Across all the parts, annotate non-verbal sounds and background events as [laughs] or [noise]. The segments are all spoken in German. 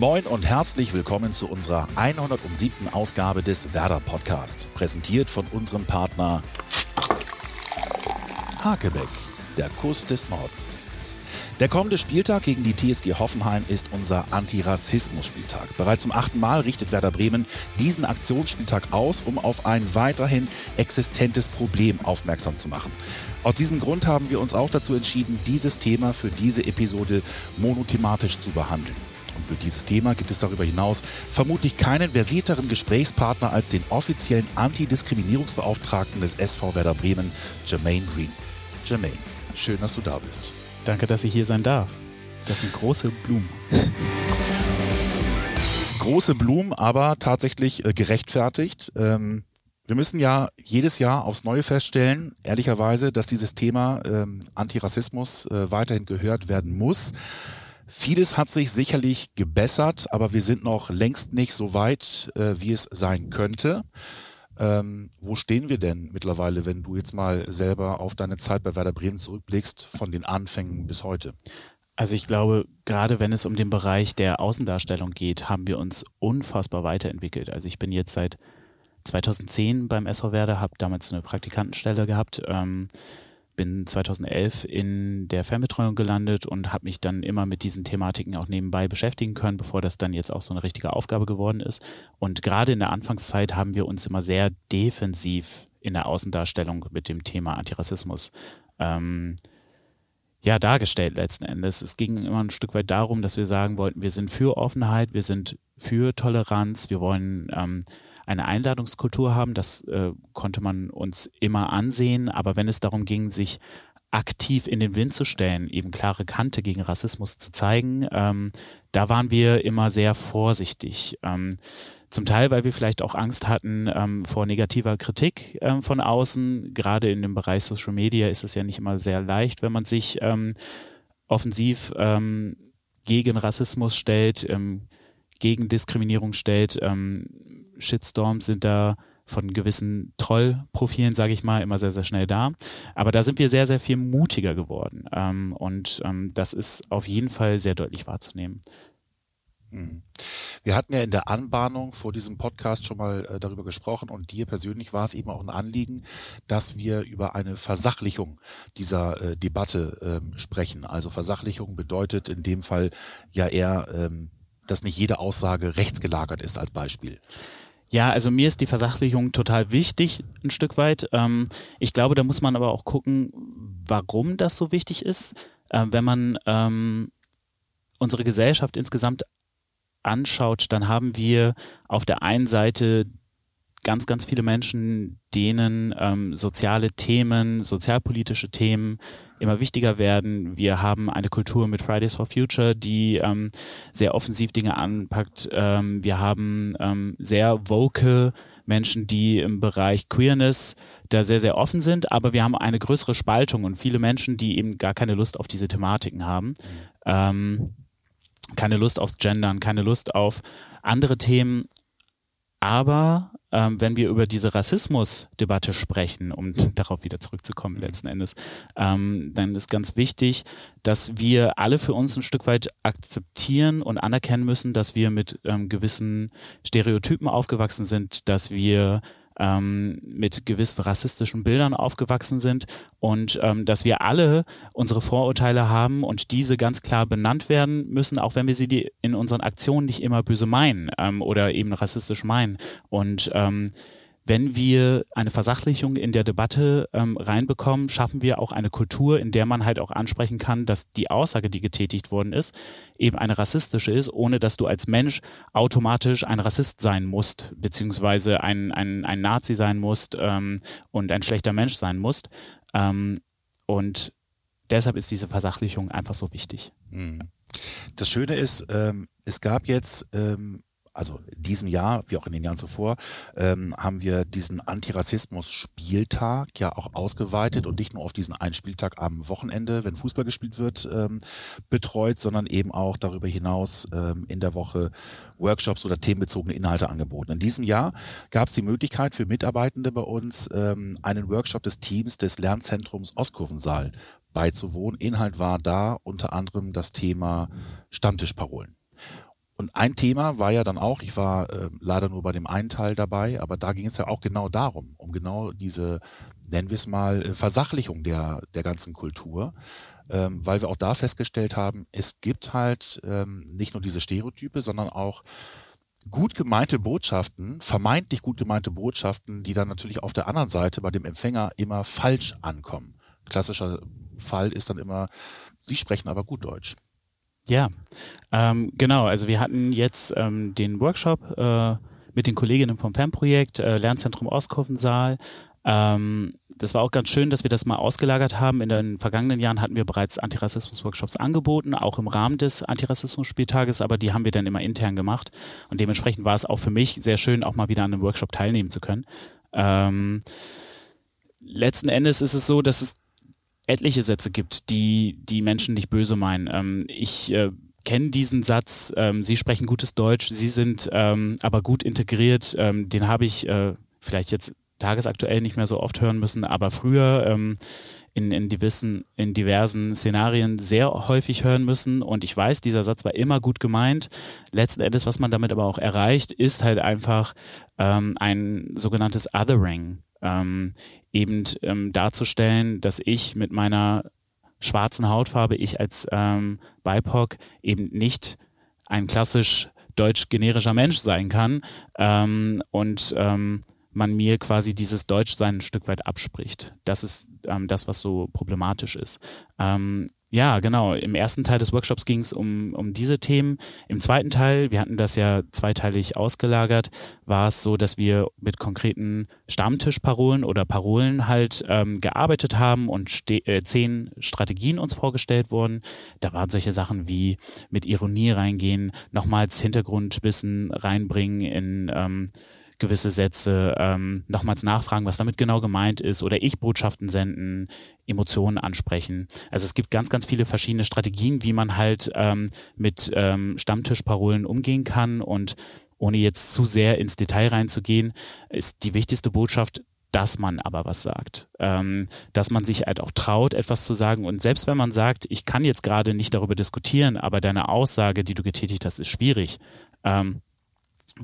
Moin und herzlich willkommen zu unserer 107. Ausgabe des Werder Podcast, präsentiert von unserem Partner Hakebeck, der Kuss des Nordens. Der kommende Spieltag gegen die TSG Hoffenheim ist unser Antirassismus-Spieltag. Bereits zum achten Mal richtet Werder Bremen diesen Aktionsspieltag aus, um auf ein weiterhin existentes Problem aufmerksam zu machen. Aus diesem Grund haben wir uns auch dazu entschieden, dieses Thema für diese Episode monothematisch zu behandeln. Und für dieses Thema gibt es darüber hinaus vermutlich keinen versierteren Gesprächspartner als den offiziellen Antidiskriminierungsbeauftragten des SV Werder Bremen, Jermaine Green. Jermaine, schön, dass du da bist. Danke, dass ich hier sein darf. Das sind große Blumen. Große Blumen, aber tatsächlich äh, gerechtfertigt. Ähm, wir müssen ja jedes Jahr aufs Neue feststellen, ehrlicherweise, dass dieses Thema ähm, Antirassismus äh, weiterhin gehört werden muss. Vieles hat sich sicherlich gebessert, aber wir sind noch längst nicht so weit, äh, wie es sein könnte. Ähm, wo stehen wir denn mittlerweile, wenn du jetzt mal selber auf deine Zeit bei Werder Bremen zurückblickst, von den Anfängen bis heute? Also ich glaube, gerade wenn es um den Bereich der Außendarstellung geht, haben wir uns unfassbar weiterentwickelt. Also ich bin jetzt seit 2010 beim SV Werder, habe damals eine Praktikantenstelle gehabt. Ähm, bin 2011 in der Fernbetreuung gelandet und habe mich dann immer mit diesen Thematiken auch nebenbei beschäftigen können, bevor das dann jetzt auch so eine richtige Aufgabe geworden ist. Und gerade in der Anfangszeit haben wir uns immer sehr defensiv in der Außendarstellung mit dem Thema Antirassismus ähm, ja, dargestellt letzten Endes. Es ging immer ein Stück weit darum, dass wir sagen wollten, wir sind für Offenheit, wir sind für Toleranz, wir wollen ähm, eine Einladungskultur haben. Das äh, konnte man uns immer ansehen. Aber wenn es darum ging, sich aktiv in den Wind zu stellen, eben klare Kante gegen Rassismus zu zeigen, ähm, da waren wir immer sehr vorsichtig. Ähm, zum Teil, weil wir vielleicht auch Angst hatten ähm, vor negativer Kritik ähm, von außen. Gerade in dem Bereich Social Media ist es ja nicht immer sehr leicht, wenn man sich ähm, offensiv ähm, gegen Rassismus stellt, ähm, gegen Diskriminierung stellt. Ähm, Shitstorms sind da von gewissen Trollprofilen, sage ich mal, immer sehr, sehr schnell da. Aber da sind wir sehr, sehr viel mutiger geworden. Ähm, und ähm, das ist auf jeden Fall sehr deutlich wahrzunehmen. Mhm. Wir hatten ja in der Anbahnung vor diesem Podcast schon mal äh, darüber gesprochen und dir persönlich war es eben auch ein Anliegen, dass wir über eine Versachlichung dieser äh, Debatte äh, sprechen. Also Versachlichung bedeutet in dem Fall ja eher, ähm, dass nicht jede Aussage rechtsgelagert ist als Beispiel. Ja, also mir ist die Versachlichung total wichtig, ein Stück weit. Ähm, ich glaube, da muss man aber auch gucken, warum das so wichtig ist. Äh, wenn man ähm, unsere Gesellschaft insgesamt anschaut, dann haben wir auf der einen Seite ganz, ganz viele Menschen, denen ähm, soziale Themen, sozialpolitische Themen immer wichtiger werden. Wir haben eine Kultur mit Fridays for Future, die ähm, sehr offensiv Dinge anpackt. Ähm, wir haben ähm, sehr woke Menschen, die im Bereich Queerness da sehr, sehr offen sind, aber wir haben eine größere Spaltung und viele Menschen, die eben gar keine Lust auf diese Thematiken haben. Ähm, keine Lust aufs Gendern, keine Lust auf andere Themen. Aber ähm, wenn wir über diese Rassismusdebatte sprechen, um darauf wieder zurückzukommen letzten Endes, ähm, dann ist ganz wichtig, dass wir alle für uns ein Stück weit akzeptieren und anerkennen müssen, dass wir mit ähm, gewissen Stereotypen aufgewachsen sind, dass wir ähm, mit gewissen rassistischen Bildern aufgewachsen sind und ähm, dass wir alle unsere Vorurteile haben und diese ganz klar benannt werden müssen, auch wenn wir sie die in unseren Aktionen nicht immer böse meinen ähm, oder eben rassistisch meinen. Und ähm, wenn wir eine Versachlichung in der Debatte ähm, reinbekommen, schaffen wir auch eine Kultur, in der man halt auch ansprechen kann, dass die Aussage, die getätigt worden ist, eben eine rassistische ist, ohne dass du als Mensch automatisch ein Rassist sein musst, beziehungsweise ein, ein, ein Nazi sein musst ähm, und ein schlechter Mensch sein musst. Ähm, und deshalb ist diese Versachlichung einfach so wichtig. Mhm. Das Schöne ist, ähm, es gab jetzt ähm, also in diesem Jahr, wie auch in den Jahren zuvor, ähm, haben wir diesen Antirassismus-Spieltag ja auch ausgeweitet und nicht nur auf diesen einen Spieltag am Wochenende, wenn Fußball gespielt wird, ähm, betreut, sondern eben auch darüber hinaus ähm, in der Woche Workshops oder themenbezogene Inhalte angeboten. In diesem Jahr gab es die Möglichkeit für Mitarbeitende bei uns, ähm, einen Workshop des Teams des Lernzentrums Ostkurvensaal beizuwohnen. Inhalt war da unter anderem das Thema Stammtischparolen. Und ein Thema war ja dann auch, ich war äh, leider nur bei dem einen Teil dabei, aber da ging es ja auch genau darum, um genau diese, nennen wir es mal, äh, Versachlichung der, der ganzen Kultur, ähm, weil wir auch da festgestellt haben, es gibt halt ähm, nicht nur diese Stereotype, sondern auch gut gemeinte Botschaften, vermeintlich gut gemeinte Botschaften, die dann natürlich auf der anderen Seite bei dem Empfänger immer falsch ankommen. Klassischer Fall ist dann immer, Sie sprechen aber gut Deutsch. Ja, ähm, genau. Also wir hatten jetzt ähm, den Workshop äh, mit den Kolleginnen vom Fanprojekt äh, Lernzentrum Ostkofensaal. Ähm, das war auch ganz schön, dass wir das mal ausgelagert haben. In den vergangenen Jahren hatten wir bereits Antirassismus-Workshops angeboten, auch im Rahmen des Antirassismus-Spieltages, aber die haben wir dann immer intern gemacht. Und dementsprechend war es auch für mich sehr schön, auch mal wieder an einem Workshop teilnehmen zu können. Ähm, letzten Endes ist es so, dass es etliche Sätze gibt, die die Menschen nicht böse meinen. Ähm, ich äh, kenne diesen Satz, ähm, Sie sprechen gutes Deutsch, Sie sind ähm, aber gut integriert. Ähm, den habe ich äh, vielleicht jetzt tagesaktuell nicht mehr so oft hören müssen, aber früher ähm, in, in, diversen, in diversen Szenarien sehr häufig hören müssen. Und ich weiß, dieser Satz war immer gut gemeint. Letzten Endes, was man damit aber auch erreicht, ist halt einfach ähm, ein sogenanntes Othering ähm, eben ähm, darzustellen, dass ich mit meiner schwarzen Hautfarbe, ich als ähm, BIPOC eben nicht ein klassisch deutsch-generischer Mensch sein kann ähm, und ähm, man mir quasi dieses Deutschsein ein Stück weit abspricht. Das ist ähm, das, was so problematisch ist. Ähm, ja, genau. Im ersten Teil des Workshops ging es um, um diese Themen. Im zweiten Teil, wir hatten das ja zweiteilig ausgelagert, war es so, dass wir mit konkreten Stammtischparolen oder Parolen halt ähm, gearbeitet haben und äh, zehn Strategien uns vorgestellt wurden. Da waren solche Sachen wie mit Ironie reingehen, nochmals Hintergrundwissen reinbringen in ähm, gewisse Sätze, ähm, nochmals nachfragen, was damit genau gemeint ist oder ich Botschaften senden, Emotionen ansprechen. Also es gibt ganz, ganz viele verschiedene Strategien, wie man halt ähm, mit ähm, Stammtischparolen umgehen kann und ohne jetzt zu sehr ins Detail reinzugehen, ist die wichtigste Botschaft, dass man aber was sagt, ähm, dass man sich halt auch traut, etwas zu sagen. Und selbst wenn man sagt, ich kann jetzt gerade nicht darüber diskutieren, aber deine Aussage, die du getätigt hast, ist schwierig, ähm,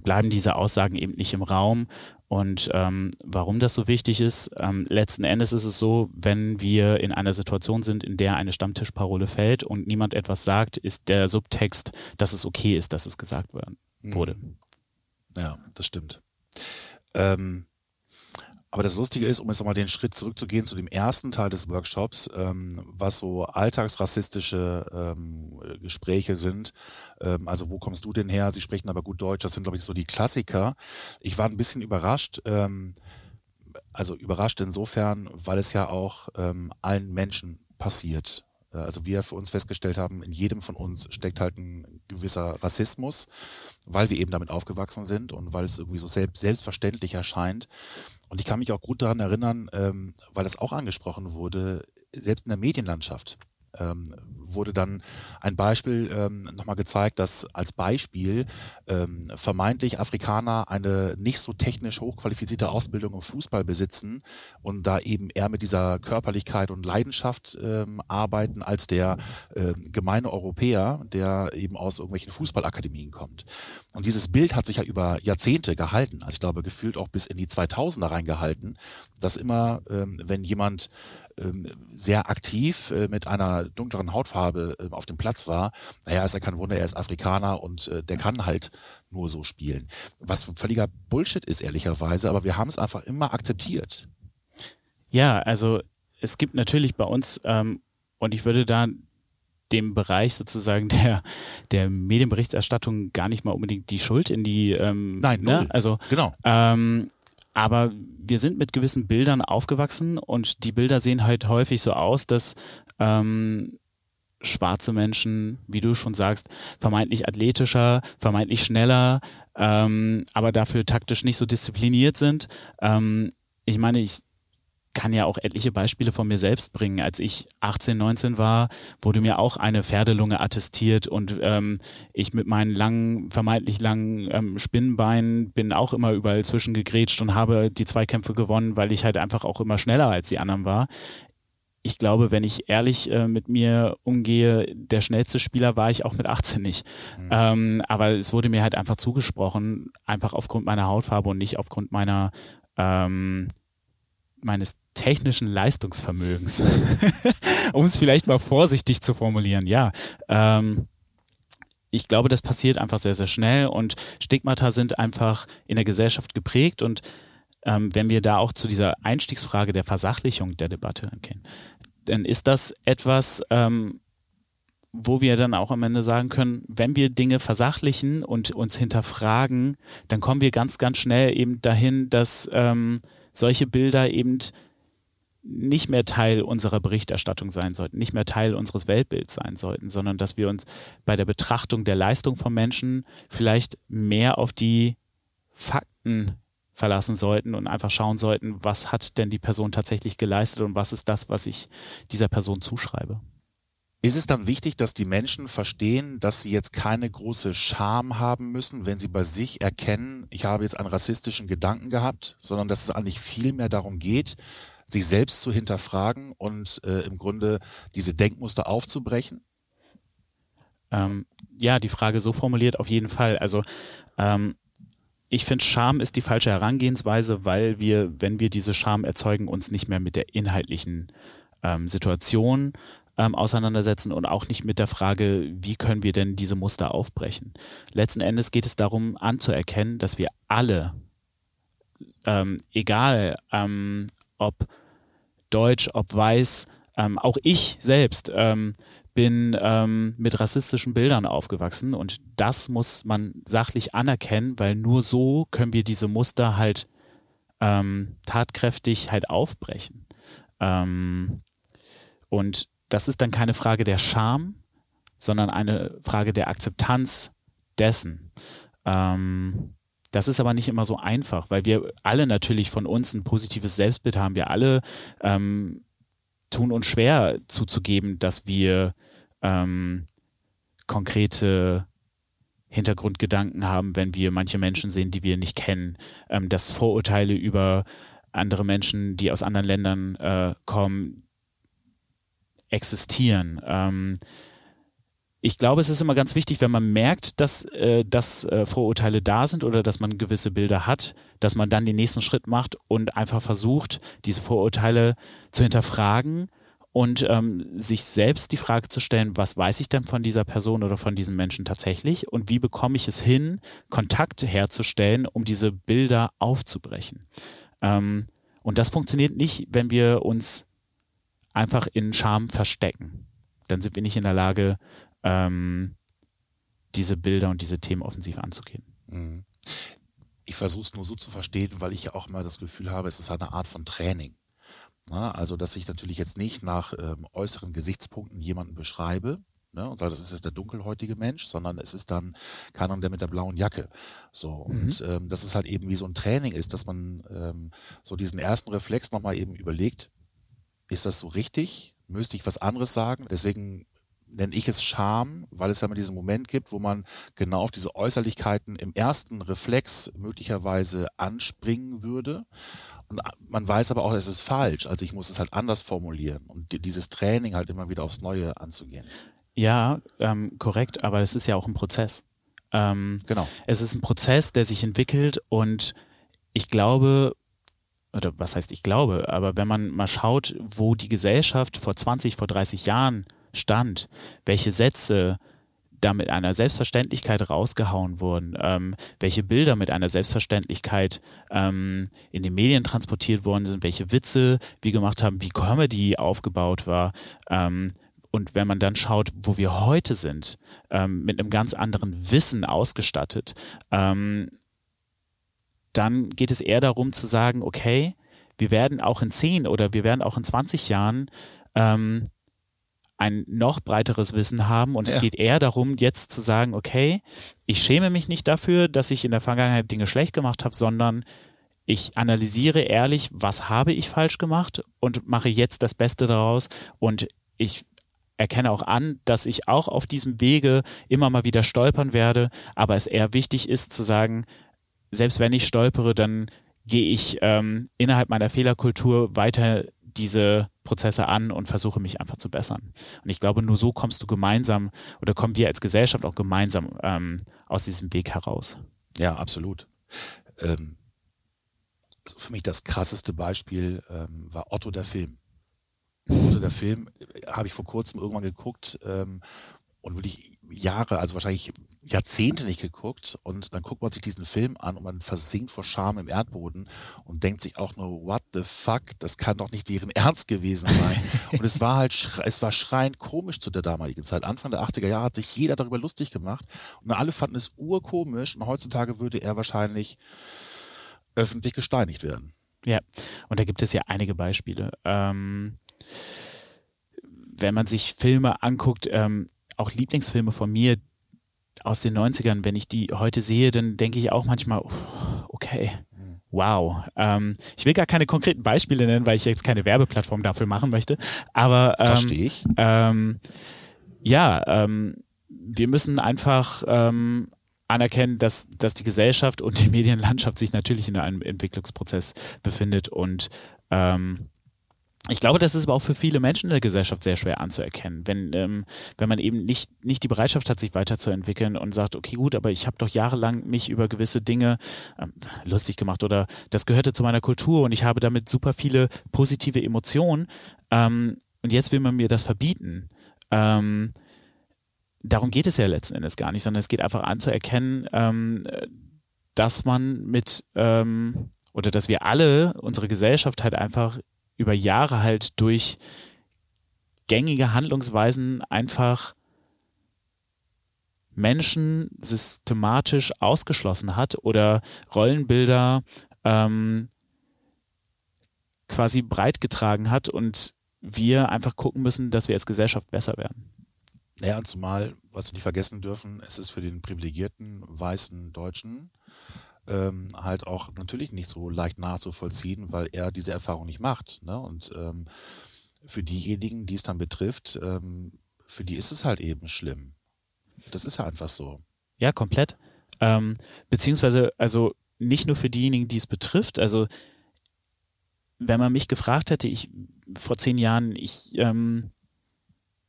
bleiben diese Aussagen eben nicht im Raum. Und ähm, warum das so wichtig ist, ähm, letzten Endes ist es so, wenn wir in einer Situation sind, in der eine Stammtischparole fällt und niemand etwas sagt, ist der Subtext, dass es okay ist, dass es gesagt wurde. Ja, das stimmt. Ähm, aber das Lustige ist, um jetzt nochmal den Schritt zurückzugehen zu dem ersten Teil des Workshops, ähm, was so alltagsrassistische ähm, Gespräche sind. Ähm, also wo kommst du denn her? Sie sprechen aber gut Deutsch. Das sind, glaube ich, so die Klassiker. Ich war ein bisschen überrascht. Ähm, also überrascht insofern, weil es ja auch ähm, allen Menschen passiert. Äh, also wir für uns festgestellt haben, in jedem von uns steckt halt ein gewisser Rassismus, weil wir eben damit aufgewachsen sind und weil es irgendwie so selbst, selbstverständlich erscheint. Und ich kann mich auch gut daran erinnern, ähm, weil das auch angesprochen wurde, selbst in der Medienlandschaft ähm, wurde dann ein Beispiel ähm, nochmal gezeigt, dass als Beispiel ähm, vermeintlich Afrikaner eine nicht so technisch hochqualifizierte Ausbildung im Fußball besitzen und da eben eher mit dieser Körperlichkeit und Leidenschaft ähm, arbeiten als der äh, gemeine Europäer, der eben aus irgendwelchen Fußballakademien kommt. Und dieses Bild hat sich ja über Jahrzehnte gehalten, also ich glaube gefühlt auch bis in die 2000er reingehalten, dass immer, ähm, wenn jemand sehr aktiv äh, mit einer dunkleren Hautfarbe äh, auf dem Platz war, naja, ist ja kein Wunder, er ist Afrikaner und äh, der kann halt nur so spielen. Was völliger Bullshit ist, ehrlicherweise, aber wir haben es einfach immer akzeptiert. Ja, also es gibt natürlich bei uns, ähm, und ich würde da dem Bereich sozusagen der, der Medienberichterstattung gar nicht mal unbedingt die Schuld in die ähm, Nein, ne? null. Ne? also genau. Ähm, aber wir sind mit gewissen Bildern aufgewachsen und die Bilder sehen halt häufig so aus, dass ähm, schwarze Menschen, wie du schon sagst, vermeintlich athletischer, vermeintlich schneller, ähm, aber dafür taktisch nicht so diszipliniert sind. Ähm, ich meine, ich kann ja auch etliche Beispiele von mir selbst bringen. Als ich 18, 19 war, wurde mir auch eine Pferdelunge attestiert und ähm, ich mit meinen langen, vermeintlich langen ähm, Spinnenbeinen bin auch immer überall zwischengegrätscht und habe die Zweikämpfe gewonnen, weil ich halt einfach auch immer schneller als die anderen war. ich glaube, wenn ich ehrlich äh, mit mir umgehe, der schnellste Spieler war ich auch mit 18 nicht. Mhm. Ähm, aber es wurde mir halt einfach zugesprochen, einfach aufgrund meiner Hautfarbe und nicht aufgrund meiner ähm, meines technischen Leistungsvermögens. [laughs] um es vielleicht mal vorsichtig zu formulieren, ja. Ähm, ich glaube, das passiert einfach sehr, sehr schnell und Stigmata sind einfach in der Gesellschaft geprägt und ähm, wenn wir da auch zu dieser Einstiegsfrage der Versachlichung der Debatte gehen, dann ist das etwas, ähm, wo wir dann auch am Ende sagen können, wenn wir Dinge versachlichen und uns hinterfragen, dann kommen wir ganz, ganz schnell eben dahin, dass ähm, solche Bilder eben nicht mehr Teil unserer Berichterstattung sein sollten, nicht mehr Teil unseres Weltbilds sein sollten, sondern dass wir uns bei der Betrachtung der Leistung von Menschen vielleicht mehr auf die Fakten verlassen sollten und einfach schauen sollten, was hat denn die Person tatsächlich geleistet und was ist das, was ich dieser Person zuschreibe. Ist es dann wichtig, dass die Menschen verstehen, dass sie jetzt keine große Scham haben müssen, wenn sie bei sich erkennen, ich habe jetzt einen rassistischen Gedanken gehabt, sondern dass es eigentlich viel mehr darum geht, sich selbst zu hinterfragen und äh, im Grunde diese Denkmuster aufzubrechen? Ähm, ja, die Frage so formuliert auf jeden Fall. Also ähm, ich finde, Scham ist die falsche Herangehensweise, weil wir, wenn wir diese Scham erzeugen, uns nicht mehr mit der inhaltlichen ähm, Situation ähm, auseinandersetzen und auch nicht mit der Frage, wie können wir denn diese Muster aufbrechen. Letzten Endes geht es darum anzuerkennen, dass wir alle, ähm, egal ähm, ob deutsch, ob weiß, ähm, auch ich selbst ähm, bin ähm, mit rassistischen Bildern aufgewachsen und das muss man sachlich anerkennen, weil nur so können wir diese Muster halt tatkräftig halt aufbrechen. Ähm, und das ist dann keine Frage der Scham, sondern eine Frage der Akzeptanz dessen. Ähm, das ist aber nicht immer so einfach, weil wir alle natürlich von uns ein positives Selbstbild haben. Wir alle ähm, tun uns schwer zuzugeben, dass wir ähm, konkrete Hintergrundgedanken haben, wenn wir manche Menschen sehen, die wir nicht kennen, ähm, dass Vorurteile über andere Menschen, die aus anderen Ländern äh, kommen, existieren. Ähm, ich glaube, es ist immer ganz wichtig, wenn man merkt, dass, äh, dass äh, Vorurteile da sind oder dass man gewisse Bilder hat, dass man dann den nächsten Schritt macht und einfach versucht, diese Vorurteile zu hinterfragen und ähm, sich selbst die Frage zu stellen, was weiß ich denn von dieser Person oder von diesem Menschen tatsächlich und wie bekomme ich es hin, Kontakt herzustellen, um diese Bilder aufzubrechen. Ähm, und das funktioniert nicht, wenn wir uns einfach in Scham verstecken. Dann sind wir nicht in der Lage, ähm, diese Bilder und diese Themen offensiv anzugehen. Mhm. Ich versuche es nur so zu verstehen, weil ich ja auch immer das Gefühl habe, es ist eine Art von Training. Na, also, dass ich natürlich jetzt nicht nach ähm, äußeren Gesichtspunkten jemanden beschreibe, ne, und sage, das ist jetzt der dunkelhäutige Mensch, sondern es ist dann Kanon der mit der blauen Jacke. So, und mhm. ähm, dass es halt eben wie so ein Training ist, dass man ähm, so diesen ersten Reflex nochmal eben überlegt, ist das so richtig? Müsste ich was anderes sagen? Deswegen nenne ich es Scham, weil es ja immer diesen Moment gibt, wo man genau auf diese Äußerlichkeiten im ersten Reflex möglicherweise anspringen würde. Und man weiß aber auch, es ist falsch. Also ich muss es halt anders formulieren und dieses Training halt immer wieder aufs Neue anzugehen. Ja, ähm, korrekt, aber es ist ja auch ein Prozess. Ähm, genau. Es ist ein Prozess, der sich entwickelt und ich glaube, oder was heißt ich glaube, aber wenn man mal schaut, wo die Gesellschaft vor 20, vor 30 Jahren stand, welche Sätze da mit einer Selbstverständlichkeit rausgehauen wurden, ähm, welche Bilder mit einer Selbstverständlichkeit ähm, in den Medien transportiert worden sind, welche Witze wir gemacht haben, wie Comedy aufgebaut war. Ähm, und wenn man dann schaut, wo wir heute sind, ähm, mit einem ganz anderen Wissen ausgestattet, ähm, dann geht es eher darum zu sagen, okay, wir werden auch in 10 oder wir werden auch in 20 Jahren ähm, ein noch breiteres Wissen haben. Und ja. es geht eher darum, jetzt zu sagen, okay, ich schäme mich nicht dafür, dass ich in der Vergangenheit Dinge schlecht gemacht habe, sondern ich analysiere ehrlich, was habe ich falsch gemacht und mache jetzt das Beste daraus. Und ich erkenne auch an, dass ich auch auf diesem Wege immer mal wieder stolpern werde, aber es eher wichtig ist zu sagen, selbst wenn ich stolpere, dann gehe ich ähm, innerhalb meiner Fehlerkultur weiter diese Prozesse an und versuche mich einfach zu bessern. Und ich glaube, nur so kommst du gemeinsam oder kommen wir als Gesellschaft auch gemeinsam ähm, aus diesem Weg heraus. Ja, absolut. Ähm, also für mich das krasseste Beispiel ähm, war Otto der Film. Otto der Film äh, habe ich vor kurzem irgendwann geguckt ähm, und wirklich Jahre, also wahrscheinlich Jahrzehnte nicht geguckt und dann guckt man sich diesen Film an und man versinkt vor Scham im Erdboden und denkt sich auch nur, what the fuck, das kann doch nicht deren [laughs] Ernst gewesen sein. und es war halt, es war schreiend komisch zu der damaligen Zeit. Anfang der 80er Jahre hat sich jeder darüber lustig gemacht und alle fanden es urkomisch und heutzutage würde er wahrscheinlich öffentlich gesteinigt werden. Ja, und da gibt es ja einige Beispiele. Ähm, wenn man sich Filme anguckt, ähm, auch Lieblingsfilme von mir aus den 90ern, wenn ich die heute sehe, dann denke ich auch manchmal, okay, wow. Ähm, ich will gar keine konkreten Beispiele nennen, weil ich jetzt keine Werbeplattform dafür machen möchte. Aber ähm, verstehe ich. Ähm, ja, ähm, wir müssen einfach ähm, anerkennen, dass, dass die Gesellschaft und die Medienlandschaft sich natürlich in einem Entwicklungsprozess befindet und ähm, ich glaube, das ist aber auch für viele Menschen in der Gesellschaft sehr schwer anzuerkennen, wenn, ähm, wenn man eben nicht, nicht die Bereitschaft hat, sich weiterzuentwickeln und sagt, okay, gut, aber ich habe doch jahrelang mich über gewisse Dinge ähm, lustig gemacht oder das gehörte zu meiner Kultur und ich habe damit super viele positive Emotionen ähm, und jetzt will man mir das verbieten. Ähm, darum geht es ja letzten Endes gar nicht, sondern es geht einfach anzuerkennen, ähm, dass man mit ähm, oder dass wir alle, unsere Gesellschaft halt einfach über Jahre halt durch gängige Handlungsweisen einfach Menschen systematisch ausgeschlossen hat oder Rollenbilder ähm, quasi breitgetragen hat und wir einfach gucken müssen, dass wir als Gesellschaft besser werden. Ja, zumal, was wir nicht vergessen dürfen, es ist für den privilegierten weißen Deutschen ähm, halt auch natürlich nicht so leicht nachzuvollziehen, weil er diese Erfahrung nicht macht. Ne? Und ähm, für diejenigen, die es dann betrifft, ähm, für die ist es halt eben schlimm. Das ist ja einfach so. Ja, komplett. Ähm, beziehungsweise, also nicht nur für diejenigen, die es betrifft, also wenn man mich gefragt hätte, ich vor zehn Jahren, ich ähm,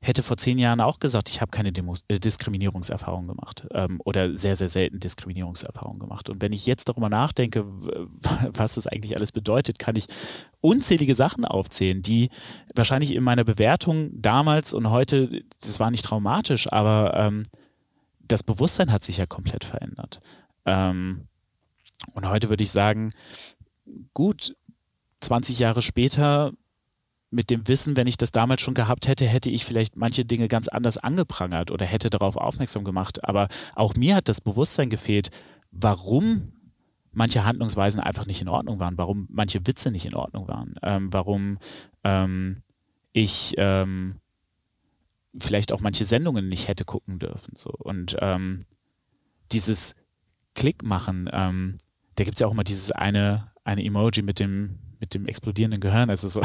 hätte vor zehn Jahren auch gesagt, ich habe keine Demo äh, Diskriminierungserfahrung gemacht ähm, oder sehr, sehr selten Diskriminierungserfahrung gemacht. Und wenn ich jetzt darüber nachdenke, was das eigentlich alles bedeutet, kann ich unzählige Sachen aufzählen, die wahrscheinlich in meiner Bewertung damals und heute, das war nicht traumatisch, aber ähm, das Bewusstsein hat sich ja komplett verändert. Ähm, und heute würde ich sagen, gut, 20 Jahre später mit dem Wissen, wenn ich das damals schon gehabt hätte, hätte ich vielleicht manche Dinge ganz anders angeprangert oder hätte darauf aufmerksam gemacht. Aber auch mir hat das Bewusstsein gefehlt, warum manche Handlungsweisen einfach nicht in Ordnung waren, warum manche Witze nicht in Ordnung waren, ähm, warum ähm, ich ähm, vielleicht auch manche Sendungen nicht hätte gucken dürfen. So. Und ähm, dieses Klick machen, ähm, da gibt es ja auch immer dieses eine, eine Emoji mit dem mit dem explodierenden Gehirn, also so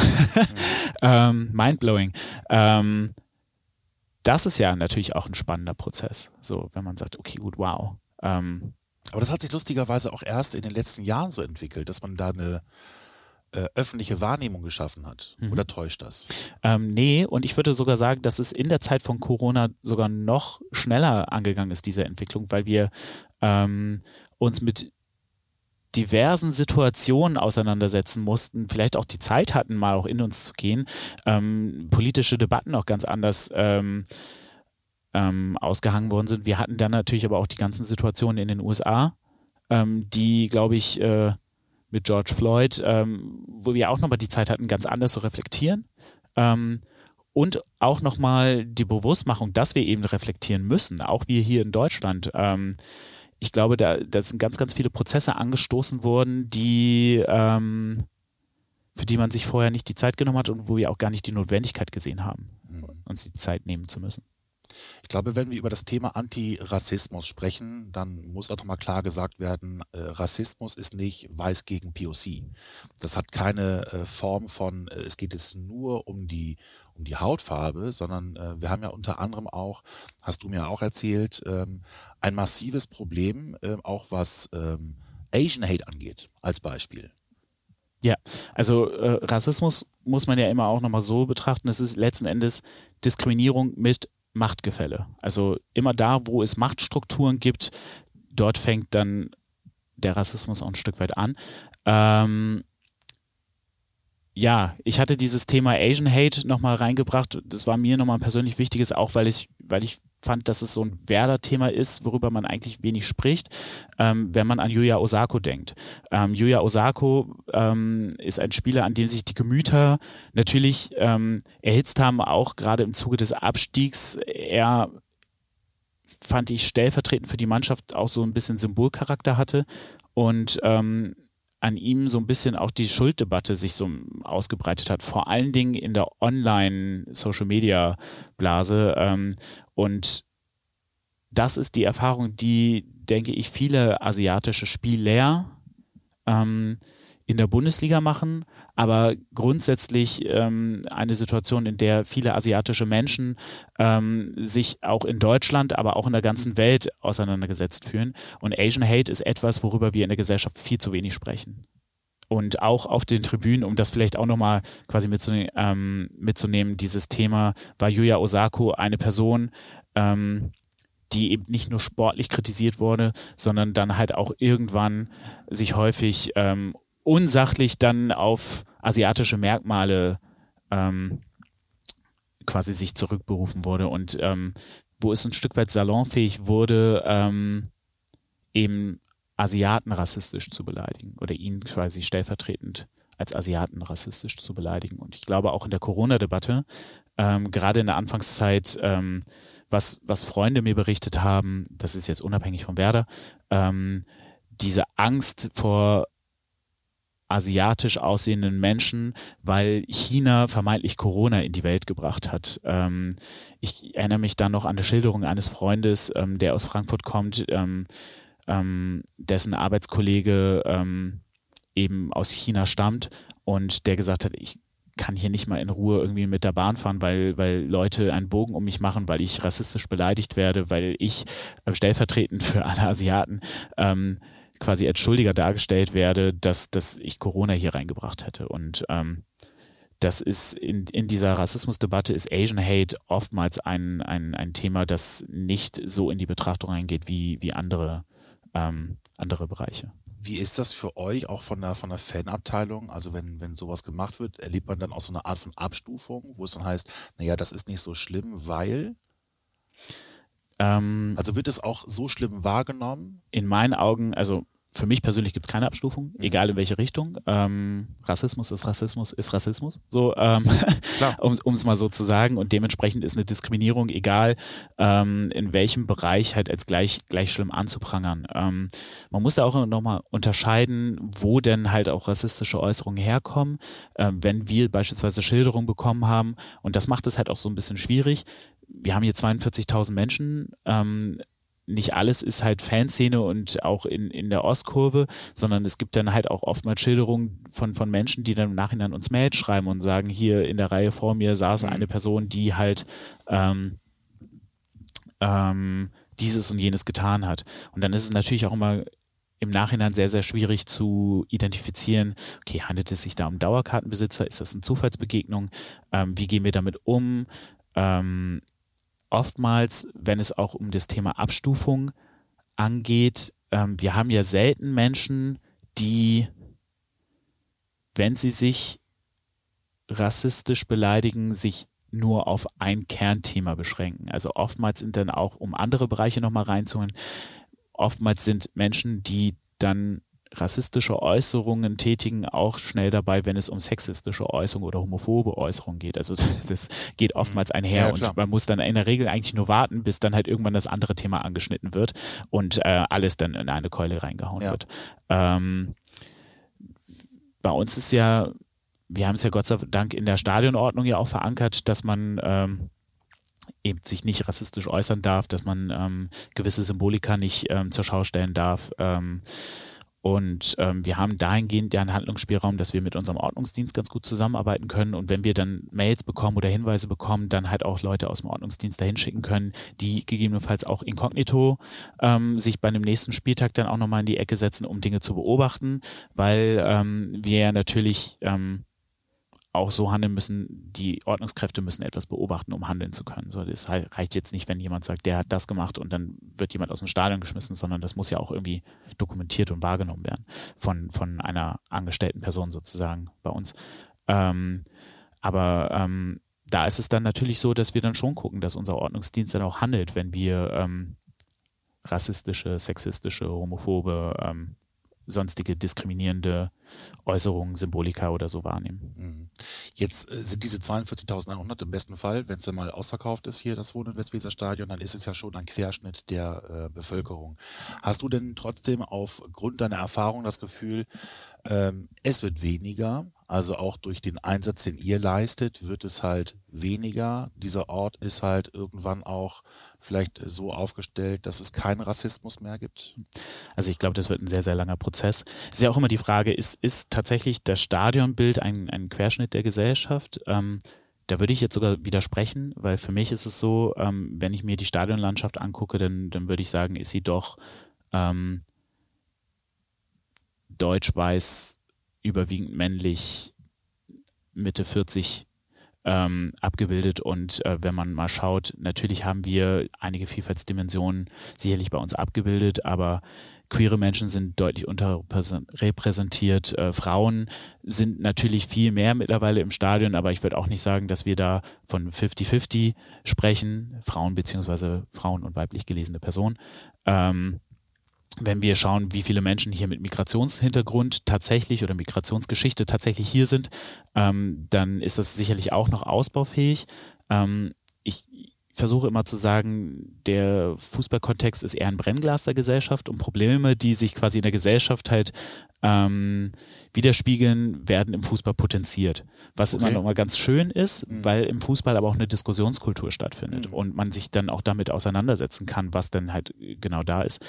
[laughs] ähm, mindblowing. Ähm, das ist ja natürlich auch ein spannender Prozess, so wenn man sagt, okay, gut, wow. Ähm, aber das hat sich lustigerweise auch erst in den letzten Jahren so entwickelt, dass man da eine äh, öffentliche Wahrnehmung geschaffen hat. Mhm. Oder täuscht das? Ähm, nee, und ich würde sogar sagen, dass es in der Zeit von Corona sogar noch schneller angegangen ist, diese Entwicklung, weil wir ähm, uns mit diversen Situationen auseinandersetzen mussten, vielleicht auch die Zeit hatten, mal auch in uns zu gehen, ähm, politische Debatten auch ganz anders ähm, ähm, ausgehangen worden sind. Wir hatten dann natürlich aber auch die ganzen Situationen in den USA, ähm, die, glaube ich, äh, mit George Floyd, ähm, wo wir auch nochmal die Zeit hatten, ganz anders zu reflektieren. Ähm, und auch nochmal die Bewusstmachung, dass wir eben reflektieren müssen, auch wir hier in Deutschland. Ich glaube, da, da sind ganz, ganz viele Prozesse angestoßen worden, die ähm, für die man sich vorher nicht die Zeit genommen hat und wo wir auch gar nicht die Notwendigkeit gesehen haben, mhm. uns die Zeit nehmen zu müssen. Ich glaube, wenn wir über das Thema Antirassismus sprechen, dann muss auch nochmal klar gesagt werden, äh, Rassismus ist nicht weiß gegen POC. Das hat keine äh, Form von, äh, es geht es nur um die, um die Hautfarbe, sondern äh, wir haben ja unter anderem auch, hast du mir auch erzählt, ähm, ein massives Problem, äh, auch was ähm, Asian Hate angeht, als Beispiel. Ja, also äh, Rassismus muss man ja immer auch nochmal so betrachten, es ist letzten Endes Diskriminierung mit Machtgefälle. Also immer da, wo es Machtstrukturen gibt, dort fängt dann der Rassismus auch ein Stück weit an. Ähm, ja, ich hatte dieses Thema Asian Hate nochmal reingebracht. Das war mir nochmal ein persönlich wichtiges, auch weil ich, weil ich fand, dass es so ein Werder-Thema ist, worüber man eigentlich wenig spricht, ähm, wenn man an Yuya Osako denkt. Ähm, Yuya Osako ähm, ist ein Spieler, an dem sich die Gemüter natürlich ähm, erhitzt haben, auch gerade im Zuge des Abstiegs. Er fand ich stellvertretend für die Mannschaft auch so ein bisschen Symbolcharakter hatte und ähm, an ihm so ein bisschen auch die Schulddebatte sich so ausgebreitet hat, vor allen Dingen in der Online-Social-Media-Blase. Ähm, und das ist die Erfahrung, die, denke ich, viele asiatische Spieler ähm, in der Bundesliga machen, aber grundsätzlich ähm, eine Situation, in der viele asiatische Menschen ähm, sich auch in Deutschland, aber auch in der ganzen Welt auseinandergesetzt fühlen. Und Asian Hate ist etwas, worüber wir in der Gesellschaft viel zu wenig sprechen. Und auch auf den Tribünen, um das vielleicht auch nochmal quasi mitzunehmen, ähm, mitzunehmen, dieses Thema, war Yuya Osako eine Person, ähm, die eben nicht nur sportlich kritisiert wurde, sondern dann halt auch irgendwann sich häufig ähm, unsachlich dann auf asiatische Merkmale ähm, quasi sich zurückberufen wurde und ähm, wo es ein Stück weit salonfähig wurde, ähm, eben Asiaten rassistisch zu beleidigen oder ihn quasi stellvertretend als Asiaten rassistisch zu beleidigen. Und ich glaube auch in der Corona-Debatte, ähm, gerade in der Anfangszeit, ähm, was, was Freunde mir berichtet haben, das ist jetzt unabhängig von Werder, ähm, diese Angst vor asiatisch aussehenden Menschen, weil China vermeintlich Corona in die Welt gebracht hat. Ähm, ich erinnere mich dann noch an eine Schilderung eines Freundes, ähm, der aus Frankfurt kommt, ähm, ähm dessen Arbeitskollege ähm, eben aus China stammt und der gesagt hat, ich kann hier nicht mal in Ruhe irgendwie mit der Bahn fahren, weil, weil Leute einen Bogen um mich machen, weil ich rassistisch beleidigt werde, weil ich äh, stellvertretend für alle Asiaten ähm, quasi als Schuldiger dargestellt werde, dass, dass ich Corona hier reingebracht hätte. Und ähm, das ist in, in dieser Rassismusdebatte ist Asian Hate oftmals ein, ein, ein Thema, das nicht so in die Betrachtung reingeht wie, wie andere, ähm, andere Bereiche. Wie ist das für euch auch von der, von der Fanabteilung? Also wenn, wenn sowas gemacht wird, erlebt man dann auch so eine Art von Abstufung, wo es dann heißt, naja, das ist nicht so schlimm, weil ähm, also wird es auch so schlimm wahrgenommen? In meinen Augen, also für mich persönlich gibt es keine Abstufung, mhm. egal in welche Richtung. Ähm, Rassismus ist Rassismus, ist Rassismus. So, ähm, [laughs] um es mal so zu sagen. Und dementsprechend ist eine Diskriminierung, egal ähm, in welchem Bereich, halt als gleich, gleich schlimm anzuprangern. Ähm, man muss da auch nochmal unterscheiden, wo denn halt auch rassistische Äußerungen herkommen. Ähm, wenn wir beispielsweise Schilderungen bekommen haben, und das macht es halt auch so ein bisschen schwierig, wir haben hier 42.000 Menschen. Ähm, nicht alles ist halt Fanszene und auch in, in der Ostkurve, sondern es gibt dann halt auch oftmals Schilderungen von, von Menschen, die dann im Nachhinein uns Mails schreiben und sagen, hier in der Reihe vor mir saß mhm. eine Person, die halt ähm, ähm, dieses und jenes getan hat. Und dann ist es natürlich auch immer im Nachhinein sehr, sehr schwierig zu identifizieren, okay, handelt es sich da um Dauerkartenbesitzer? Ist das eine Zufallsbegegnung? Ähm, wie gehen wir damit um? Ähm, oftmals, wenn es auch um das Thema Abstufung angeht, ähm, wir haben ja selten Menschen, die, wenn sie sich rassistisch beleidigen, sich nur auf ein Kernthema beschränken. Also oftmals sind dann auch, um andere Bereiche nochmal reinzuholen, oftmals sind Menschen, die dann rassistische Äußerungen tätigen auch schnell dabei, wenn es um sexistische Äußerungen oder homophobe Äußerungen geht. Also [laughs] das geht oftmals mhm. einher ja, und man muss dann in der Regel eigentlich nur warten, bis dann halt irgendwann das andere Thema angeschnitten wird und äh, alles dann in eine Keule reingehauen ja. wird. Ähm, bei uns ist ja, wir haben es ja Gott sei Dank in der Stadionordnung ja auch verankert, dass man ähm, eben sich nicht rassistisch äußern darf, dass man ähm, gewisse Symbolika nicht ähm, zur Schau stellen darf. Und ähm, wir haben dahingehend ja einen Handlungsspielraum, dass wir mit unserem Ordnungsdienst ganz gut zusammenarbeiten können. Und wenn wir dann Mails bekommen oder Hinweise bekommen, dann halt auch Leute aus dem Ordnungsdienst dahin schicken können, die gegebenenfalls auch inkognito ähm, sich bei dem nächsten Spieltag dann auch nochmal in die Ecke setzen, um Dinge zu beobachten, weil ähm, wir ja natürlich ähm, auch so handeln müssen, die Ordnungskräfte müssen etwas beobachten, um handeln zu können. So, das reicht jetzt nicht, wenn jemand sagt, der hat das gemacht und dann wird jemand aus dem Stadion geschmissen, sondern das muss ja auch irgendwie dokumentiert und wahrgenommen werden von, von einer angestellten Person sozusagen bei uns. Ähm, aber ähm, da ist es dann natürlich so, dass wir dann schon gucken, dass unser Ordnungsdienst dann auch handelt, wenn wir ähm, rassistische, sexistische, homophobe ähm, sonstige diskriminierende Äußerungen, Symbolika oder so wahrnehmen. Mhm. Jetzt äh, sind diese 42.100 im besten Fall, wenn es dann mal ausverkauft ist hier, das Wohn- und Westweser-Stadion, dann ist es ja schon ein Querschnitt der äh, Bevölkerung. Hast du denn trotzdem aufgrund deiner Erfahrung das Gefühl, ähm, es wird weniger, also auch durch den Einsatz, den ihr leistet, wird es halt weniger. Dieser Ort ist halt irgendwann auch vielleicht so aufgestellt, dass es keinen Rassismus mehr gibt? Also ich glaube, das wird ein sehr, sehr langer Prozess. Es ist ja auch immer die Frage, ist, ist tatsächlich das Stadionbild ein, ein Querschnitt der Gesellschaft? Ähm, da würde ich jetzt sogar widersprechen, weil für mich ist es so, ähm, wenn ich mir die Stadionlandschaft angucke, dann, dann würde ich sagen, ist sie doch ähm, deutsch-weiß, überwiegend männlich, Mitte 40 ähm, abgebildet. Und äh, wenn man mal schaut, natürlich haben wir einige Vielfaltsdimensionen sicherlich bei uns abgebildet, aber queere Menschen sind deutlich unterrepräsentiert. Äh, Frauen sind natürlich viel mehr mittlerweile im Stadion, aber ich würde auch nicht sagen, dass wir da von 50-50 sprechen, Frauen beziehungsweise Frauen und weiblich gelesene Personen. Ähm, wenn wir schauen, wie viele Menschen hier mit Migrationshintergrund tatsächlich oder Migrationsgeschichte tatsächlich hier sind, ähm, dann ist das sicherlich auch noch ausbaufähig. Ähm, ich versuche immer zu sagen, der Fußballkontext ist eher ein Brennglas der Gesellschaft und Probleme, die sich quasi in der Gesellschaft halt ähm, widerspiegeln, werden im Fußball potenziert. Was okay. immer noch mal ganz schön ist, mhm. weil im Fußball aber auch eine Diskussionskultur stattfindet mhm. und man sich dann auch damit auseinandersetzen kann, was denn halt genau da ist.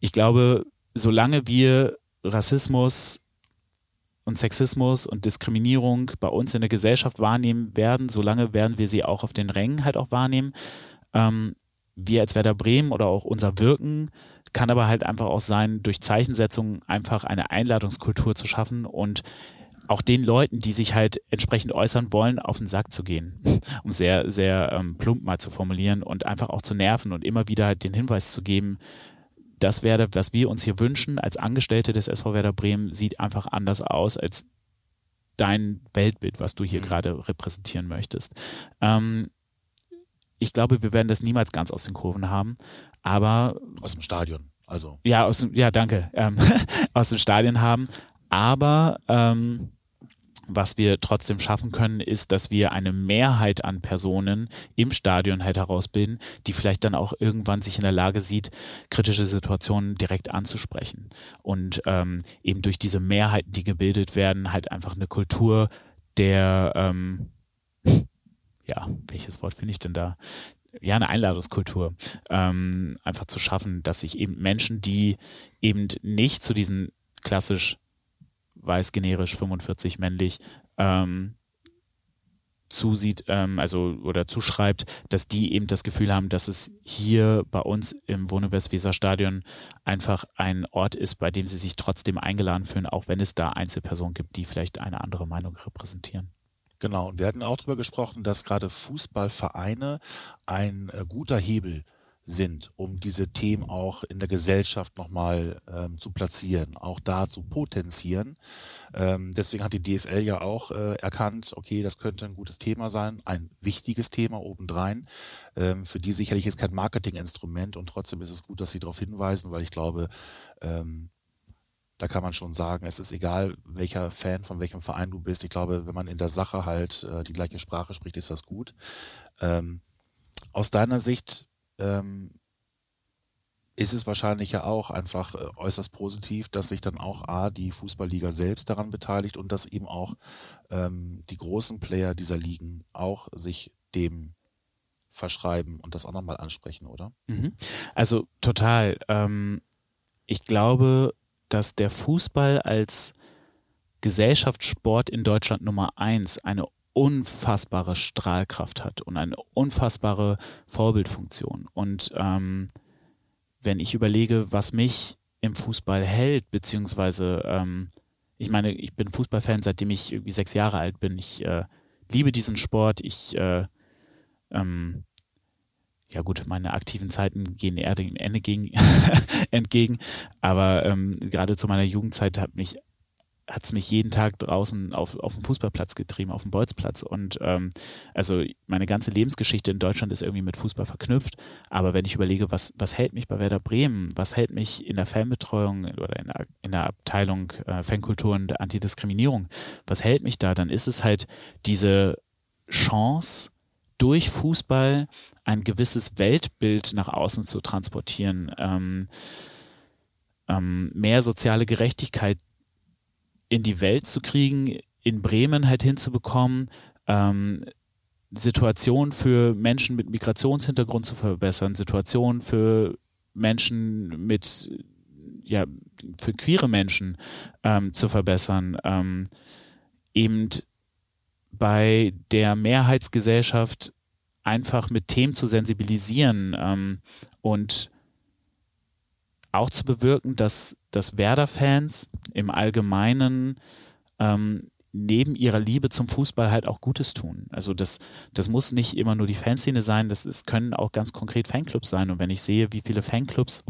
Ich glaube, solange wir Rassismus und Sexismus und Diskriminierung bei uns in der Gesellschaft wahrnehmen werden, solange werden wir sie auch auf den Rängen halt auch wahrnehmen. Ähm, wir als Werder Bremen oder auch unser Wirken kann aber halt einfach auch sein, durch Zeichensetzung einfach eine Einladungskultur zu schaffen und auch den Leuten, die sich halt entsprechend äußern wollen, auf den Sack zu gehen, [laughs] um sehr, sehr ähm, plump mal zu formulieren und einfach auch zu nerven und immer wieder halt den Hinweis zu geben, das wäre, was wir uns hier wünschen als Angestellte des SV Werder Bremen, sieht einfach anders aus als dein Weltbild, was du hier mhm. gerade repräsentieren möchtest. Ähm, ich glaube, wir werden das niemals ganz aus den Kurven haben, aber aus dem Stadion, also ja, aus dem, ja, danke, ähm, [laughs] aus dem Stadion haben, aber ähm, was wir trotzdem schaffen können, ist, dass wir eine Mehrheit an Personen im Stadion halt herausbilden, die vielleicht dann auch irgendwann sich in der Lage sieht, kritische Situationen direkt anzusprechen. Und ähm, eben durch diese Mehrheiten, die gebildet werden, halt einfach eine Kultur der, ähm, [laughs] ja, welches Wort finde ich denn da? ja, eine Einladungskultur ähm, einfach zu schaffen, dass sich eben Menschen, die eben nicht zu diesen klassisch weiß generisch 45 männlich ähm, zusieht, ähm, also oder zuschreibt, dass die eben das Gefühl haben, dass es hier bei uns im Wohne-Westweser-Stadion einfach ein Ort ist, bei dem sie sich trotzdem eingeladen fühlen, auch wenn es da Einzelpersonen gibt, die vielleicht eine andere Meinung repräsentieren. Genau, und wir hatten auch darüber gesprochen, dass gerade Fußballvereine ein äh, guter Hebel sind, um diese Themen auch in der Gesellschaft nochmal ähm, zu platzieren, auch da zu potenzieren. Ähm, deswegen hat die DFL ja auch äh, erkannt, okay, das könnte ein gutes Thema sein, ein wichtiges Thema obendrein. Ähm, für die sicherlich ist kein Marketinginstrument und trotzdem ist es gut, dass sie darauf hinweisen, weil ich glaube, ähm, da kann man schon sagen, es ist egal, welcher Fan von welchem Verein du bist. Ich glaube, wenn man in der Sache halt äh, die gleiche Sprache spricht, ist das gut. Ähm, aus deiner Sicht, ähm, ist es wahrscheinlich ja auch einfach äh, äußerst positiv, dass sich dann auch A, die Fußballliga selbst daran beteiligt und dass eben auch ähm, die großen Player dieser Ligen auch sich dem verschreiben und das auch nochmal ansprechen, oder? Mhm. Also total. Ähm, ich glaube, dass der Fußball als Gesellschaftssport in Deutschland Nummer eins eine unfassbare Strahlkraft hat und eine unfassbare Vorbildfunktion. Und ähm, wenn ich überlege, was mich im Fußball hält, beziehungsweise ähm, ich meine, ich bin Fußballfan, seitdem ich irgendwie sechs Jahre alt bin. Ich äh, liebe diesen Sport. Ich äh, ähm, ja gut, meine aktiven Zeiten gehen eher dem Ende gegen, [laughs] entgegen, aber ähm, gerade zu meiner Jugendzeit hat mich hat es mich jeden Tag draußen auf, auf dem Fußballplatz getrieben, auf dem Bolzplatz. Und ähm, also meine ganze Lebensgeschichte in Deutschland ist irgendwie mit Fußball verknüpft. Aber wenn ich überlege, was, was hält mich bei Werder Bremen, was hält mich in der Fanbetreuung oder in der, in der Abteilung äh, Fankultur und Antidiskriminierung, was hält mich da, dann ist es halt diese Chance, durch Fußball ein gewisses Weltbild nach außen zu transportieren. Ähm, ähm, mehr soziale Gerechtigkeit in die Welt zu kriegen, in Bremen halt hinzubekommen, ähm, Situationen für Menschen mit Migrationshintergrund zu verbessern, Situationen für Menschen mit, ja, für queere Menschen ähm, zu verbessern, ähm, eben bei der Mehrheitsgesellschaft einfach mit Themen zu sensibilisieren ähm, und auch zu bewirken, dass, dass Werder-Fans im Allgemeinen ähm, neben ihrer Liebe zum Fußball halt auch Gutes tun. Also das, das muss nicht immer nur die Fanszene sein, das, das können auch ganz konkret Fanclubs sein. Und wenn ich sehe, wie viele Fanclubs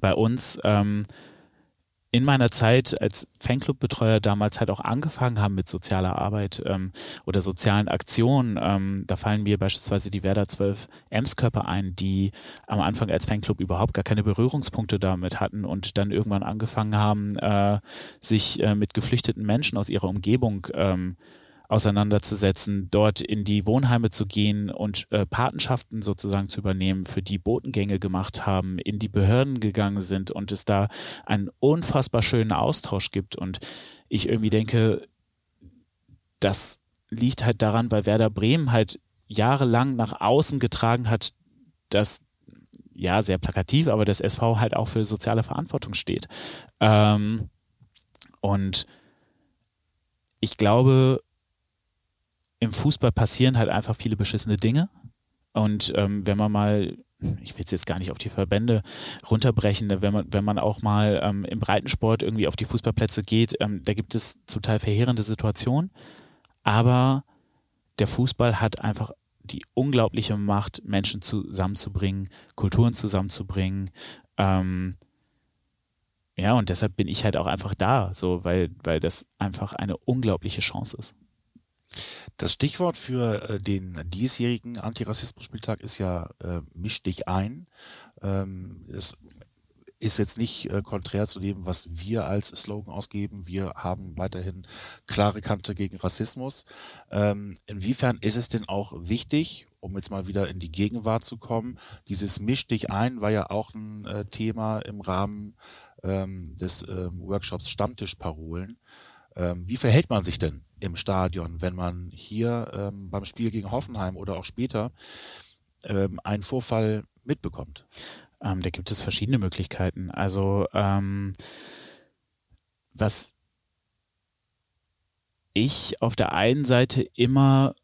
bei uns ähm, in meiner Zeit als Fanclub-Betreuer damals halt auch angefangen haben mit sozialer Arbeit ähm, oder sozialen Aktionen. Ähm, da fallen mir beispielsweise die Werder 12 Emskörper ein, die am Anfang als Fanclub überhaupt gar keine Berührungspunkte damit hatten und dann irgendwann angefangen haben, äh, sich äh, mit geflüchteten Menschen aus ihrer Umgebung ähm, auseinanderzusetzen, dort in die Wohnheime zu gehen und äh, Patenschaften sozusagen zu übernehmen, für die Botengänge gemacht haben, in die Behörden gegangen sind und es da einen unfassbar schönen Austausch gibt. Und ich irgendwie denke, das liegt halt daran, weil Werder Bremen halt jahrelang nach außen getragen hat, dass ja, sehr plakativ, aber das SV halt auch für soziale Verantwortung steht. Ähm, und ich glaube, im Fußball passieren halt einfach viele beschissene Dinge. Und ähm, wenn man mal, ich will es jetzt gar nicht auf die Verbände runterbrechen, wenn man, wenn man auch mal ähm, im Breitensport irgendwie auf die Fußballplätze geht, ähm, da gibt es zum Teil verheerende Situationen. Aber der Fußball hat einfach die unglaubliche Macht, Menschen zusammenzubringen, Kulturen zusammenzubringen. Ähm, ja, und deshalb bin ich halt auch einfach da, so, weil, weil das einfach eine unglaubliche Chance ist. Das Stichwort für äh, den diesjährigen Antirassismus-Spieltag ist ja äh, Misch dich ein. Ähm, es ist jetzt nicht äh, konträr zu dem, was wir als Slogan ausgeben. Wir haben weiterhin klare Kante gegen Rassismus. Ähm, inwiefern ist es denn auch wichtig, um jetzt mal wieder in die Gegenwart zu kommen, dieses Misch dich ein war ja auch ein äh, Thema im Rahmen ähm, des ähm, Workshops Stammtischparolen. Ähm, wie verhält man sich denn im Stadion, wenn man hier ähm, beim Spiel gegen Hoffenheim oder auch später ähm, einen Vorfall mitbekommt? Ähm, da gibt es verschiedene Möglichkeiten. Also ähm, was ich auf der einen Seite immer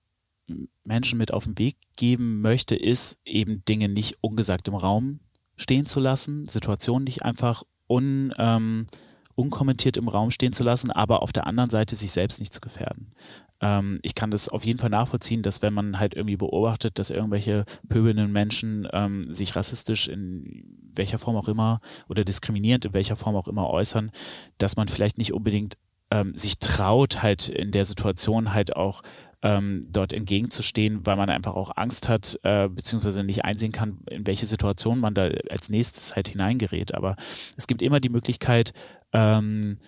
Menschen mit auf den Weg geben möchte, ist eben Dinge nicht ungesagt im Raum stehen zu lassen, Situationen nicht einfach un, ähm, unkommentiert im Raum stehen zu lassen, aber auf der anderen Seite sich selbst nicht zu gefährden. Ähm, ich kann das auf jeden Fall nachvollziehen, dass wenn man halt irgendwie beobachtet, dass irgendwelche pöbelnden Menschen ähm, sich rassistisch in welcher Form auch immer oder diskriminierend in welcher Form auch immer äußern, dass man vielleicht nicht unbedingt ähm, sich traut, halt in der Situation halt auch ähm, dort entgegenzustehen, weil man einfach auch Angst hat, äh, beziehungsweise nicht einsehen kann, in welche Situation man da als nächstes halt hineingerät. Aber es gibt immer die Möglichkeit, ähm,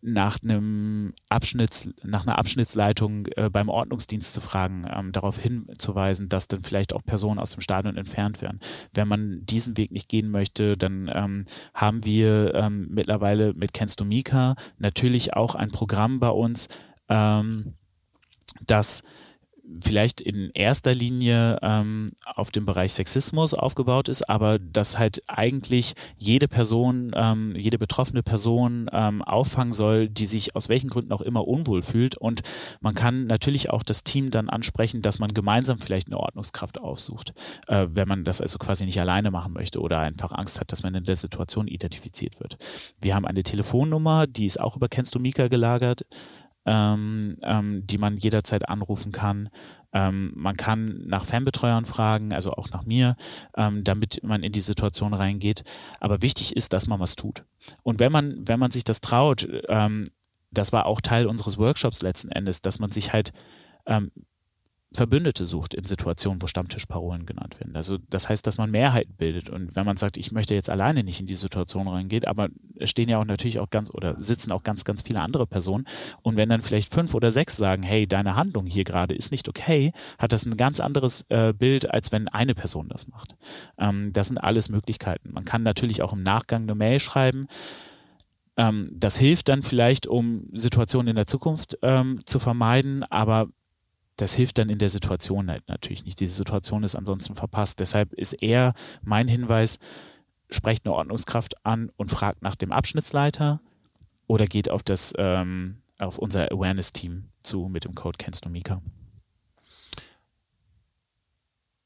nach einem Abschnitts, nach einer Abschnittsleitung äh, beim Ordnungsdienst zu fragen, ähm, darauf hinzuweisen, dass dann vielleicht auch Personen aus dem Stadion entfernt werden. Wenn man diesen Weg nicht gehen möchte, dann ähm, haben wir ähm, mittlerweile mit Kennst du Mika natürlich auch ein Programm bei uns, ähm, das vielleicht in erster Linie ähm, auf dem Bereich Sexismus aufgebaut ist, aber dass halt eigentlich jede Person, ähm, jede betroffene Person ähm, auffangen soll, die sich aus welchen Gründen auch immer unwohl fühlt. Und man kann natürlich auch das Team dann ansprechen, dass man gemeinsam vielleicht eine Ordnungskraft aufsucht, äh, wenn man das also quasi nicht alleine machen möchte oder einfach Angst hat, dass man in der Situation identifiziert wird. Wir haben eine Telefonnummer, die ist auch über Kennst du Mika gelagert ähm, ähm, die man jederzeit anrufen kann. Ähm, man kann nach Fanbetreuern fragen, also auch nach mir, ähm, damit man in die Situation reingeht. Aber wichtig ist, dass man was tut. Und wenn man, wenn man sich das traut, ähm, das war auch Teil unseres Workshops letzten Endes, dass man sich halt ähm, Verbündete sucht in Situationen, wo Stammtischparolen genannt werden. Also das heißt, dass man Mehrheiten bildet. Und wenn man sagt, ich möchte jetzt alleine nicht in die Situation reingehen, aber es stehen ja auch natürlich auch ganz oder sitzen auch ganz, ganz viele andere Personen. Und wenn dann vielleicht fünf oder sechs sagen, hey, deine Handlung hier gerade ist nicht okay, hat das ein ganz anderes äh, Bild, als wenn eine Person das macht. Ähm, das sind alles Möglichkeiten. Man kann natürlich auch im Nachgang eine Mail schreiben ähm, das hilft dann vielleicht, um Situationen in der Zukunft ähm, zu vermeiden, aber das hilft dann in der Situation halt natürlich nicht. Diese Situation ist ansonsten verpasst. Deshalb ist eher mein Hinweis, sprecht eine Ordnungskraft an und fragt nach dem Abschnittsleiter oder geht auf das ähm, auf unser Awareness-Team zu mit dem Code Kennst du Mika.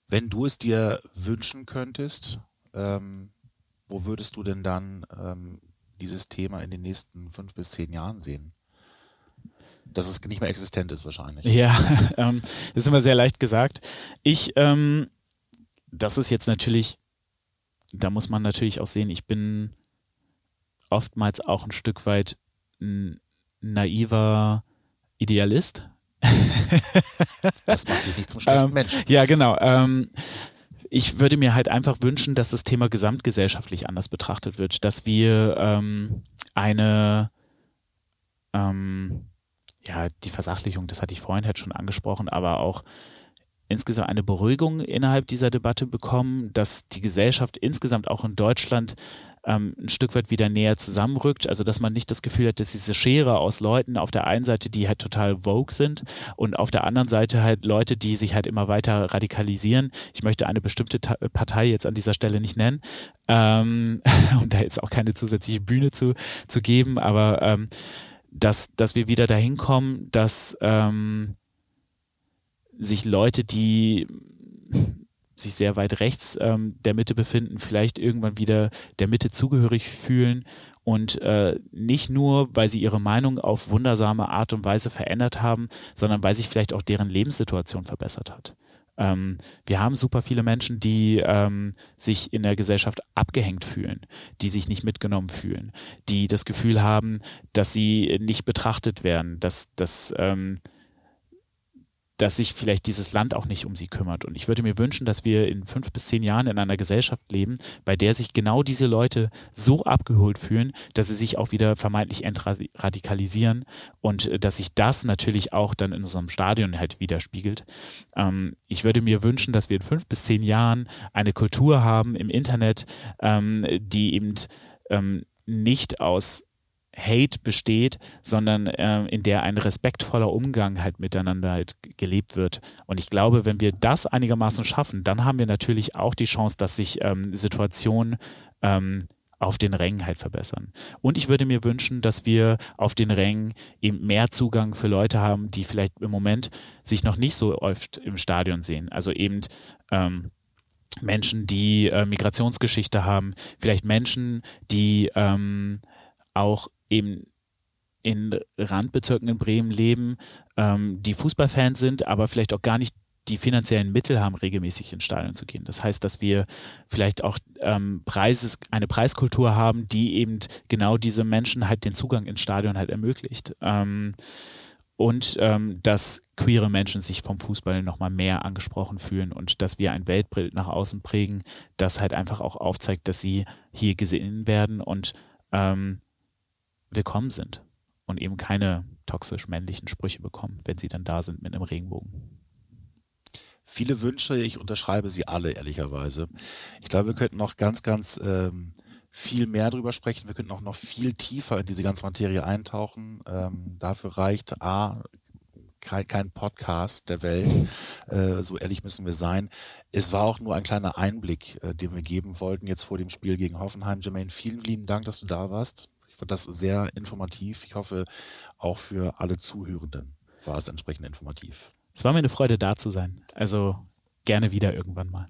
Wenn du es dir wünschen könntest, ähm, wo würdest du denn dann ähm, dieses Thema in den nächsten fünf bis zehn Jahren sehen? Dass es nicht mehr existent ist wahrscheinlich. Ja, [laughs] ähm, das ist immer sehr leicht gesagt. Ich, ähm, das ist jetzt natürlich, da muss man natürlich auch sehen, ich bin oftmals auch ein Stück weit ein naiver Idealist. [laughs] das macht dich nicht zum schlechten ähm, Menschen. Ja, genau. Ähm, ich würde mir halt einfach wünschen, dass das Thema gesamtgesellschaftlich anders betrachtet wird, dass wir ähm, eine ähm, ja, die Versachlichung, das hatte ich vorhin halt schon angesprochen, aber auch insgesamt eine Beruhigung innerhalb dieser Debatte bekommen, dass die Gesellschaft insgesamt auch in Deutschland ähm, ein Stück weit wieder näher zusammenrückt. Also dass man nicht das Gefühl hat, dass diese Schere aus Leuten auf der einen Seite, die halt total vogue sind und auf der anderen Seite halt Leute, die sich halt immer weiter radikalisieren. Ich möchte eine bestimmte Ta Partei jetzt an dieser Stelle nicht nennen, ähm, [laughs] um da jetzt auch keine zusätzliche Bühne zu, zu geben, aber ähm, dass, dass wir wieder dahin kommen, dass ähm, sich Leute, die sich sehr weit rechts ähm, der Mitte befinden, vielleicht irgendwann wieder der Mitte zugehörig fühlen und äh, nicht nur, weil sie ihre Meinung auf wundersame Art und Weise verändert haben, sondern weil sich vielleicht auch deren Lebenssituation verbessert hat. Ähm, wir haben super viele Menschen, die ähm, sich in der Gesellschaft abgehängt fühlen, die sich nicht mitgenommen fühlen, die das Gefühl haben, dass sie nicht betrachtet werden, dass, dass ähm, dass sich vielleicht dieses Land auch nicht um sie kümmert. Und ich würde mir wünschen, dass wir in fünf bis zehn Jahren in einer Gesellschaft leben, bei der sich genau diese Leute so abgeholt fühlen, dass sie sich auch wieder vermeintlich entradikalisieren und äh, dass sich das natürlich auch dann in unserem Stadion halt widerspiegelt. Ähm, ich würde mir wünschen, dass wir in fünf bis zehn Jahren eine Kultur haben im Internet, ähm, die eben ähm, nicht aus Hate besteht, sondern äh, in der ein respektvoller Umgang halt miteinander halt gelebt wird. Und ich glaube, wenn wir das einigermaßen schaffen, dann haben wir natürlich auch die Chance, dass sich ähm, Situationen ähm, auf den Rängen halt verbessern. Und ich würde mir wünschen, dass wir auf den Rängen eben mehr Zugang für Leute haben, die vielleicht im Moment sich noch nicht so oft im Stadion sehen. Also eben ähm, Menschen, die äh, Migrationsgeschichte haben, vielleicht Menschen, die ähm, auch eben in Randbezirken in Bremen leben, ähm, die Fußballfans sind, aber vielleicht auch gar nicht die finanziellen Mittel haben, regelmäßig ins Stadion zu gehen. Das heißt, dass wir vielleicht auch ähm, Preises, eine Preiskultur haben, die eben genau diese Menschen halt den Zugang ins Stadion halt ermöglicht. Ähm, und ähm, dass queere Menschen sich vom Fußball nochmal mehr angesprochen fühlen und dass wir ein Weltbild nach außen prägen, das halt einfach auch aufzeigt, dass sie hier gesehen werden und ähm, willkommen sind und eben keine toxisch männlichen Sprüche bekommen, wenn sie dann da sind mit einem Regenbogen. Viele Wünsche, ich unterschreibe sie alle, ehrlicherweise. Ich glaube, wir könnten noch ganz, ganz ähm, viel mehr darüber sprechen. Wir könnten auch noch viel tiefer in diese ganze Materie eintauchen. Ähm, dafür reicht A, kein, kein Podcast der Welt. Äh, so ehrlich müssen wir sein. Es war auch nur ein kleiner Einblick, äh, den wir geben wollten jetzt vor dem Spiel gegen Hoffenheim. Jermaine, vielen lieben Dank, dass du da warst. Fand das sehr informativ. Ich hoffe, auch für alle Zuhörenden war es entsprechend informativ. Es war mir eine Freude, da zu sein. Also gerne wieder irgendwann mal.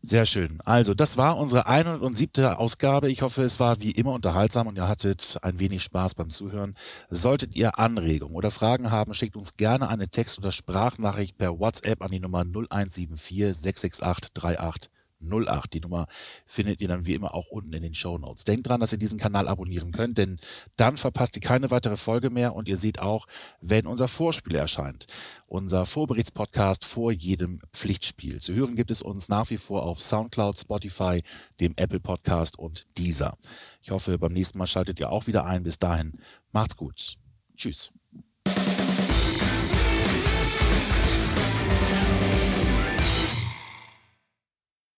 Sehr schön. Also, das war unsere 107. Ausgabe. Ich hoffe, es war wie immer unterhaltsam und ihr hattet ein wenig Spaß beim Zuhören. Solltet ihr Anregungen oder Fragen haben, schickt uns gerne eine Text- oder Sprachnachricht per WhatsApp an die Nummer 0174 668 38 08. Die Nummer findet ihr dann wie immer auch unten in den Show Notes. Denkt dran, dass ihr diesen Kanal abonnieren könnt, denn dann verpasst ihr keine weitere Folge mehr und ihr seht auch, wenn unser Vorspiel erscheint. Unser Vorberichtspodcast vor jedem Pflichtspiel. Zu hören gibt es uns nach wie vor auf Soundcloud, Spotify, dem Apple Podcast und dieser. Ich hoffe, beim nächsten Mal schaltet ihr auch wieder ein. Bis dahin, macht's gut. Tschüss.